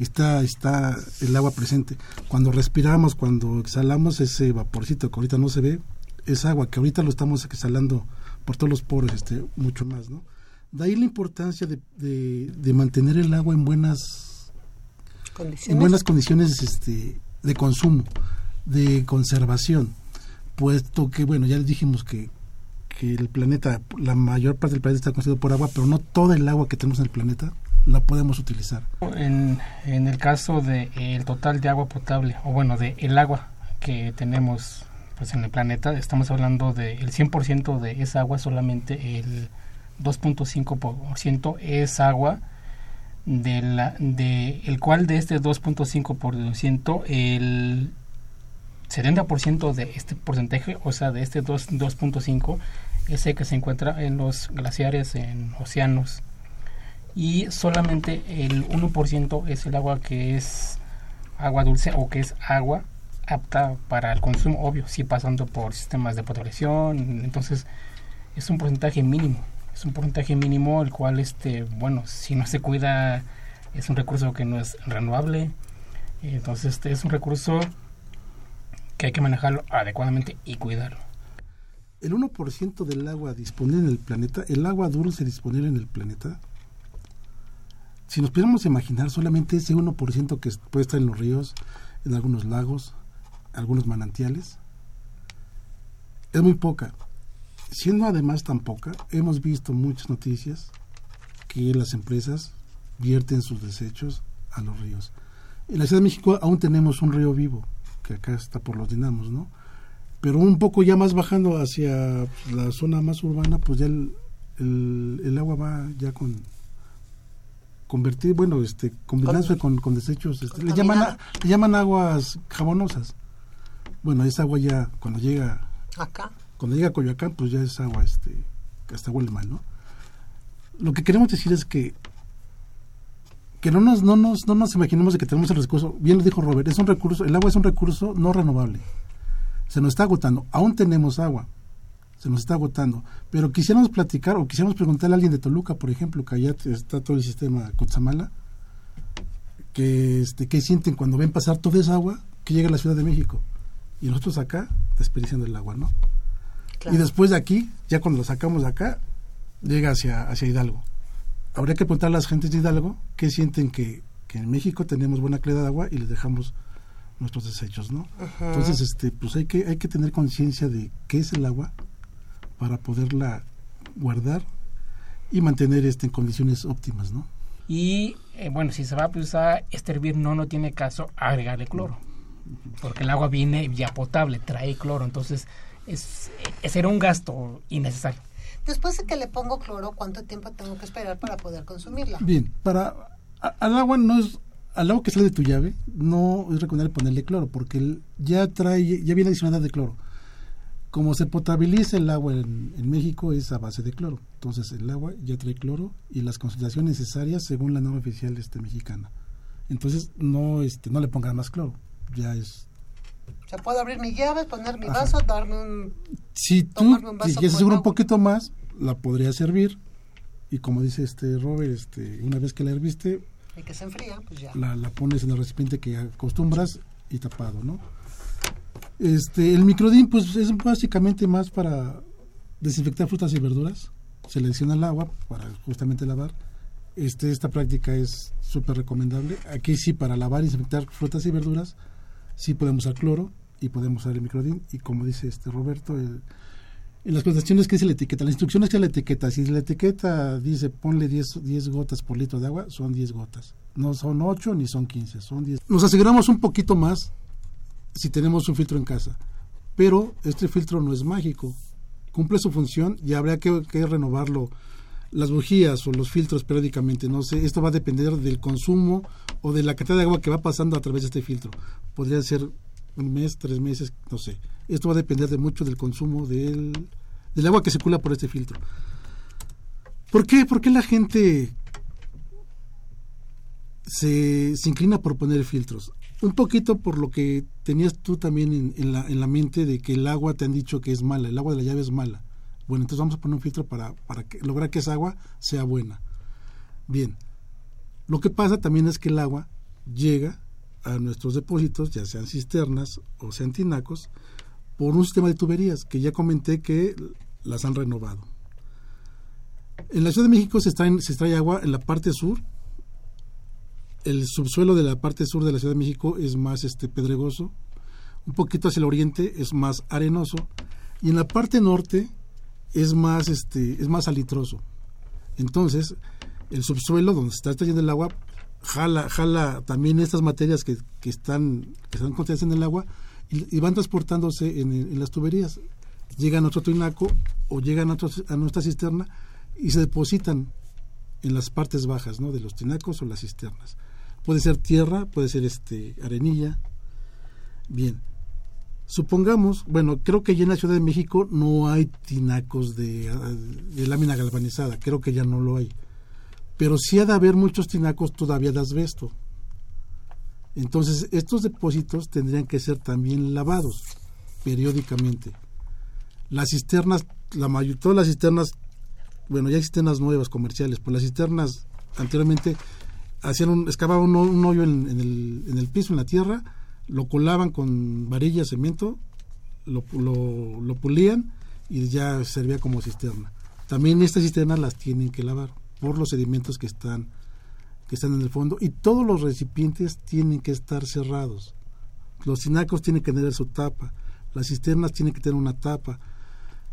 [SPEAKER 13] está está el agua presente. Cuando respiramos, cuando exhalamos ese vaporcito que ahorita no se ve, es agua que ahorita lo estamos exhalando por todos los poros, este, mucho más, ¿no? De ahí la importancia de, de, mantener el agua en buenas condiciones, en buenas condiciones este, de consumo, de conservación, puesto que, bueno, ya dijimos que, que el planeta, la mayor parte del planeta está constituido por agua, pero no toda el agua que tenemos en el planeta la podemos utilizar.
[SPEAKER 12] En, en el caso del el total de agua potable, o bueno, de el agua que tenemos pues en el planeta, estamos hablando del de 100% de esa agua, solamente el 2.5% es agua, de la, de el cual de este 2.5% el 70% de este porcentaje, o sea, de este 2.5 es el que se encuentra en los glaciares, en océanos, y solamente el 1% es el agua que es agua dulce o que es agua apta para el consumo, obvio, sí pasando por sistemas de protección, entonces es un porcentaje mínimo, es un porcentaje mínimo el cual, este, bueno, si no se cuida es un recurso que no es renovable, entonces este es un recurso que hay que manejarlo adecuadamente y cuidarlo.
[SPEAKER 13] El 1% del agua disponible en el planeta, el agua dulce disponible en el planeta, si nos pudiéramos imaginar solamente ese 1% que puede estar en los ríos, en algunos lagos, algunos manantiales, es muy poca. Siendo además tan poca, hemos visto muchas noticias que las empresas vierten sus desechos a los ríos. En la Ciudad de México aún tenemos un río vivo, que acá está por los dinamos, ¿no? Pero un poco ya más bajando hacia la zona más urbana, pues ya el, el agua va ya con convertir, bueno, este, combinándose con, con, desechos, este, le, llaman, le llaman aguas jabonosas. Bueno, esa agua ya, cuando llega
[SPEAKER 11] acá,
[SPEAKER 13] cuando llega a Coyoacán, pues ya es agua, este, hasta huele mal, ¿no? Lo que queremos decir es que que no nos, no nos, no nos imaginemos de que tenemos el recurso, bien lo dijo Robert, es un recurso, el agua es un recurso no renovable. Se nos está agotando, aún tenemos agua, se nos está agotando. Pero quisiéramos platicar o quisiéramos preguntarle a alguien de Toluca, por ejemplo, que allá está todo el sistema Cutzamala, que este, qué sienten cuando ven pasar toda esa agua que llega a la Ciudad de México. Y nosotros acá desperdiciando el agua, ¿no? Y después de aquí, ya cuando lo sacamos de acá, llega hacia, hacia Hidalgo. Habría que preguntar a las gentes de Hidalgo qué sienten que, que en México tenemos buena calidad de agua y les dejamos nuestros desechos, ¿no? Entonces, este, pues hay que, hay que tener conciencia de qué es el agua, para poderla guardar y mantener este en condiciones óptimas, ¿no?
[SPEAKER 12] Y eh, bueno, si se va pues, a hervir no, no tiene caso agregarle cloro, porque el agua viene ya potable, trae cloro, entonces es, es era un gasto innecesario.
[SPEAKER 11] Después de que le pongo cloro, ¿cuánto tiempo tengo que esperar para poder consumirla?
[SPEAKER 13] Bien, para al agua no es al agua que sale de tu llave no es recomendable ponerle cloro porque ya trae ya viene adicionada de cloro como se potabiliza el agua en, México es a base de cloro. Entonces el agua ya trae cloro y las concentraciones necesarias según la norma oficial este, mexicana. Entonces no este no le pongan más cloro. Ya es
[SPEAKER 11] o sea, puedo abrir mi llave, poner mi vaso, darme un
[SPEAKER 13] Si tú si quieres asegurar un poquito más, la podría servir y como dice este Robert, este una vez que la herviste
[SPEAKER 11] y que se enfría, pues ya.
[SPEAKER 13] La, la pones en el recipiente que acostumbras y tapado, ¿no? Este, el microdín pues es básicamente más para desinfectar frutas y verduras. Selecciona el agua para justamente lavar. Este, esta práctica es súper recomendable. Aquí sí, para lavar y desinfectar frutas y verduras, sí podemos usar cloro y podemos usar el microdín. Y como dice este Roberto, en las presentaciones que dice la etiqueta, las instrucciones que la etiqueta, si la etiqueta dice ponle 10, 10 gotas por litro de agua, son 10 gotas. No son 8 ni son 15, son 10. Nos aseguramos un poquito más si tenemos un filtro en casa. Pero este filtro no es mágico. Cumple su función y habría que, renovarlo las bujías o los filtros periódicamente. No sé, esto va a depender del consumo o de la cantidad de agua que va pasando a través de este filtro. Podría ser un mes, tres meses, no sé. Esto va a depender de mucho del consumo del, del agua que circula por este filtro. ¿Por qué? ¿Por qué la gente se, se inclina por poner filtros? Un poquito por lo que tenías tú también en, la, en la mente de que el agua te han dicho que es mala, el agua de la llave es mala. Bueno, entonces vamos a poner un filtro para, para que, lograr que esa agua sea buena. Bien, lo que pasa también es que el agua llega a nuestros depósitos, ya sean cisternas o sean tinacos, por un sistema de tuberías que ya comenté que las han renovado. En la Ciudad de México se extrae, se agua en la parte sur. El subsuelo de la parte sur de la Ciudad de México es más este pedregoso. Un poquito hacia el oriente es más arenoso. Y en la parte norte es más, este, es más salitroso. Entonces, el subsuelo donde se está extrayendo el agua jala, jala también estas materias que, que están, que están contenidas en el agua y, van transportándose en, en, las tuberías. Llegan a otro tinaco o llegan a, otro, a, nuestra cisterna y se depositan en las partes bajas ¿no? de los tinacos o las cisternas. Puede ser tierra, puede ser este arenilla. Bien, supongamos, bueno, creo que ya en la Ciudad de México no hay tinacos de, de lámina galvanizada, creo que ya no lo hay pero sí ha de haber muchos tinacos todavía de asbesto. Entonces, estos depósitos tendrían que ser también lavados periódicamente. Las cisternas, la mayor, todas las cisternas, bueno, ya hay cisternas nuevas comerciales, pues las cisternas anteriormente hacían un, excavaban un, un hoyo en, en, el, en, el, piso, en la tierra, lo colaban con varilla, cemento, lo, lo, pulían y ya servía como cisterna. También estas cisternas las tienen que lavar por los sedimentos que están que están en el fondo y todos los recipientes tienen que estar cerrados. Los tinacos tienen que tener su tapa, las cisternas tienen que tener una tapa.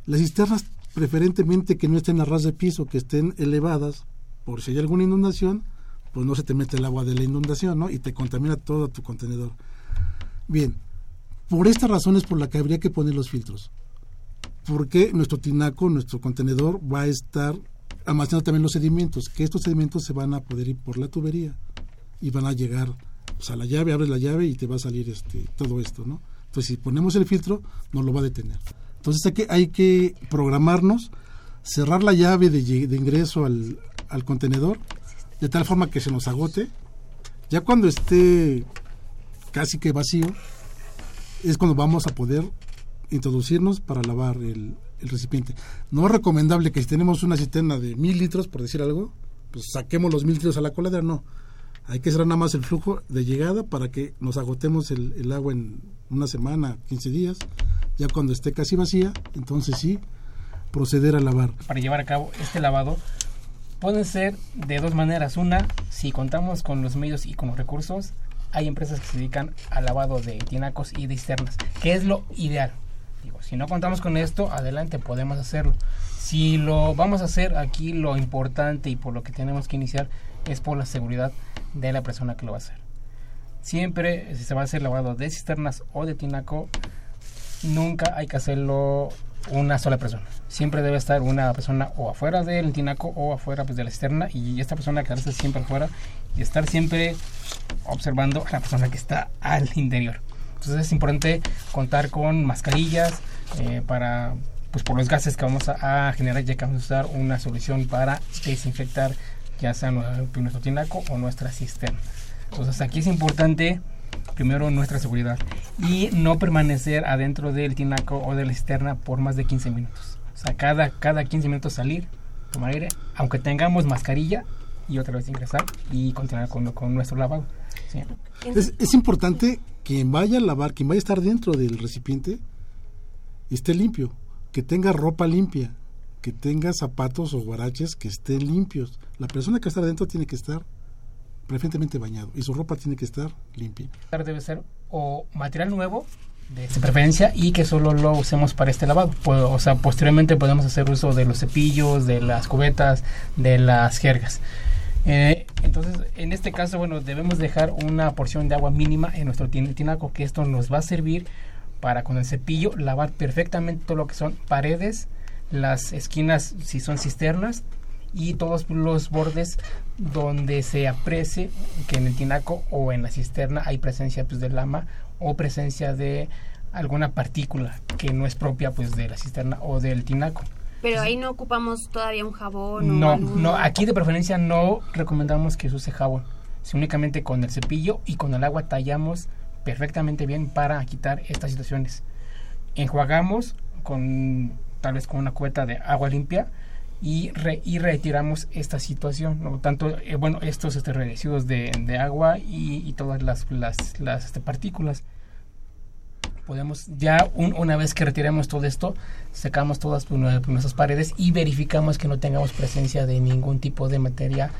[SPEAKER 13] Las cisternas preferentemente que no estén a ras de piso, que estén elevadas, por si hay alguna inundación, pues no se te mete el agua de la inundación, ¿no? Y te contamina todo tu contenedor. Bien, por estas razones por la que habría que poner los filtros. Porque nuestro tinaco, nuestro contenedor va a estar almacenando también los sedimentos, que estos sedimentos se van a poder ir por la tubería y van a llegar pues, a la llave, abres la llave y te va a salir este todo esto, ¿no? Entonces, si ponemos el filtro, nos lo va a detener. Entonces, hay que, hay que programarnos, cerrar la llave de, de ingreso al, al contenedor, de tal forma que se nos agote. Ya cuando esté casi que vacío, es cuando vamos a poder introducirnos para lavar el, recipiente. No es recomendable que si tenemos una cisterna de mil litros, por decir algo, pues saquemos los mil litros a la coladera, no. Hay que cerrar nada más el flujo de llegada para que nos agotemos el, el agua en una semana, 15 días. Ya cuando esté casi vacía, entonces sí, proceder a lavar.
[SPEAKER 12] Para llevar a cabo este lavado, pueden ser de dos maneras. Una, si contamos con los medios y con los recursos, hay empresas que se dedican al lavado de tinacos y de cisternas, que es lo ideal si no contamos con esto, adelante, podemos hacerlo. Si lo vamos a hacer aquí, lo importante y por lo que tenemos que iniciar es por la seguridad de la persona que lo va a hacer. Siempre, si se va a hacer lavado de cisternas o de tinaco, nunca hay que hacerlo una sola persona. Siempre debe estar una persona o afuera del tinaco o afuera pues, de la cisterna y esta persona quedarse siempre afuera y estar siempre observando a la persona que está al interior. Entonces es importante contar con mascarillas eh, para, pues por los gases que vamos a, a, generar, ya que vamos a usar una solución para desinfectar ya sea nuestro tinaco o nuestra cisterna. Entonces aquí es importante primero nuestra seguridad y no permanecer adentro del tinaco o de la cisterna por más de 15 minutos. O sea, cada, cada 15 minutos salir, tomar aire, aunque tengamos mascarilla y otra vez ingresar y continuar con, con nuestro lavado. ¿sí?
[SPEAKER 13] Es, es importante quien vaya a lavar, quien vaya a estar dentro del recipiente, esté limpio, que tenga ropa limpia, que tenga zapatos o guaraches que estén limpios. La persona que está adentro tiene que estar preferentemente bañado y su ropa tiene que estar limpia.
[SPEAKER 12] Debe ser o material nuevo de preferencia y que solo lo usemos para este lavado. O sea, posteriormente podemos hacer uso de los cepillos, de las cubetas, de las jergas. Eh, entonces, en este caso, bueno, debemos dejar una porción de agua mínima en nuestro tinaco, que esto nos va a servir para con el cepillo lavar perfectamente todo lo que son paredes, las esquinas si son cisternas y todos los bordes donde se aprecie que en el tinaco o en la cisterna hay presencia pues de lama o presencia de alguna partícula que no es propia pues de la cisterna o del tinaco.
[SPEAKER 9] Pero ahí no ocupamos todavía un jabón.
[SPEAKER 12] No, no, aquí de preferencia no recomendamos que se use jabón. Si únicamente con el cepillo y con el agua tallamos perfectamente bien para quitar estas situaciones. Enjuagamos con tal vez con una cubeta de agua limpia y, y retiramos esta situación, ¿no? tanto eh, bueno estos este, residuos de, de agua y, todas las, las, las este, partículas podemos ya una vez que retiremos todo esto secamos todas nuestras paredes y verificamos que no tengamos presencia de ningún tipo de materia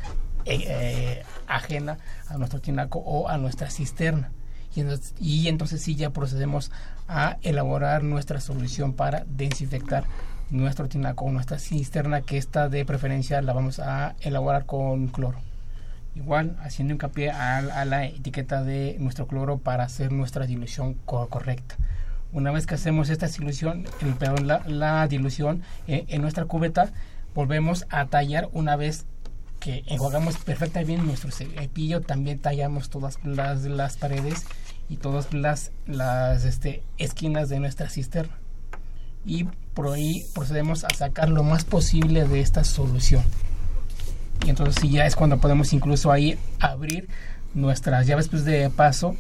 [SPEAKER 12] eh, eh, ajena a nuestro tinaco o a nuestra cisterna. Y entonces, y entonces sí ya procedemos a elaborar nuestra solución para desinfectar nuestro tinaco o nuestra cisterna que esta de preferencia la vamos a elaborar con cloro igual haciendo hincapié a, la etiqueta de nuestro cloro para hacer nuestra dilución correcta. Una vez que hacemos esta dilución, el, perdón, la, dilución eh, en nuestra cubeta, volvemos a tallar una vez que enjuagamos perfectamente nuestro cepillo, también tallamos todas las, las paredes y todas las, las este, esquinas de nuestra cisterna. Y por ahí procedemos a sacar lo más posible de esta solución y entonces sí ya es cuando podemos incluso ahí abrir nuestras llaves pues, de paso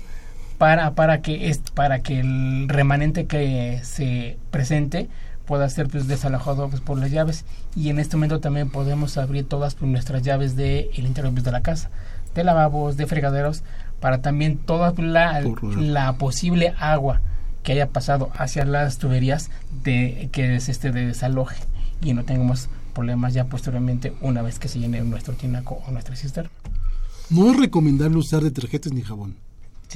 [SPEAKER 12] para, para, que es, para que el remanente que se presente pueda ser pues, desalojado pues, por las llaves. Y en este momento también podemos abrir todas pues, nuestras llaves del el interior pues, de la casa de lavabos, de fregaderos para también toda la, la posible agua que haya pasado hacia las tuberías de que es este de desaloje y no tengamos problemas ya posteriormente una vez que se llene nuestro tinaco o nuestra cisterna.
[SPEAKER 13] No es recomendable usar detergentes ni jabón.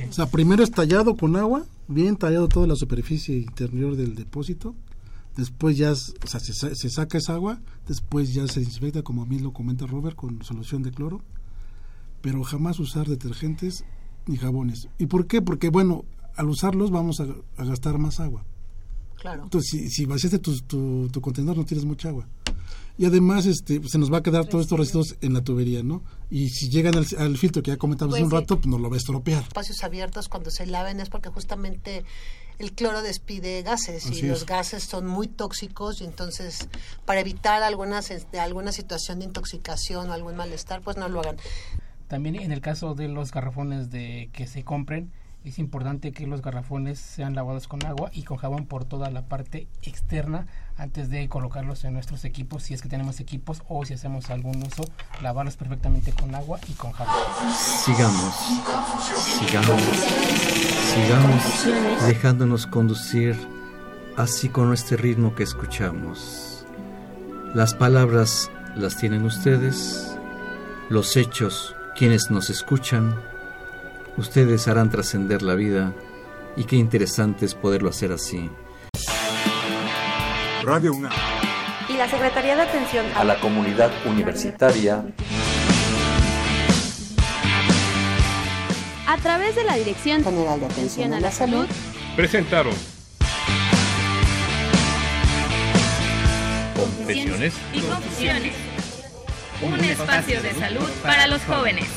[SPEAKER 13] O sea, primero es tallado con agua, bien tallado toda la superficie interior del depósito. Después ya o sea, se, saca esa agua, después ya se desinfecta, como a mí lo comenta Robert, con solución de cloro. Pero jamás usar detergentes ni jabones. ¿Y por qué? Porque, bueno, al usarlos vamos a, gastar más agua.
[SPEAKER 11] Claro.
[SPEAKER 13] Entonces, si, si vaciaste tu, tu, tu contenedor, no tienes mucha agua y además este se nos va a quedar todos estos residuos en la tubería, ¿no? Y si llegan al, filtro que ya comentamos hace un pues rato, pues nos lo va a estropear.
[SPEAKER 11] Espacios abiertos cuando se laven es porque justamente el cloro despide gases y los gases son muy tóxicos y entonces para evitar algunas alguna situación de intoxicación o algún malestar, pues no lo hagan.
[SPEAKER 12] También en el caso de los garrafones de que se compren, es importante que los garrafones sean lavados con agua y con jabón por toda la parte externa antes de colocarlos en nuestros equipos, si es que tenemos equipos o si hacemos algún uso, lavarlos perfectamente con agua y con jabón.
[SPEAKER 4] Sigamos, sigamos, sigamos dejándonos conducir así con este ritmo que escuchamos. Las palabras las tienen ustedes, los hechos quienes nos escuchan, ustedes harán trascender la vida y qué interesante es poderlo hacer así.
[SPEAKER 14] Radio UNAM.
[SPEAKER 9] Y la Secretaría de Atención
[SPEAKER 14] a la Comunidad Universitaria.
[SPEAKER 9] A través de la Dirección
[SPEAKER 11] General de Atención a la Salud.
[SPEAKER 3] Presentaron Confesiones
[SPEAKER 2] y Confusiones, un espacio de salud para los jóvenes.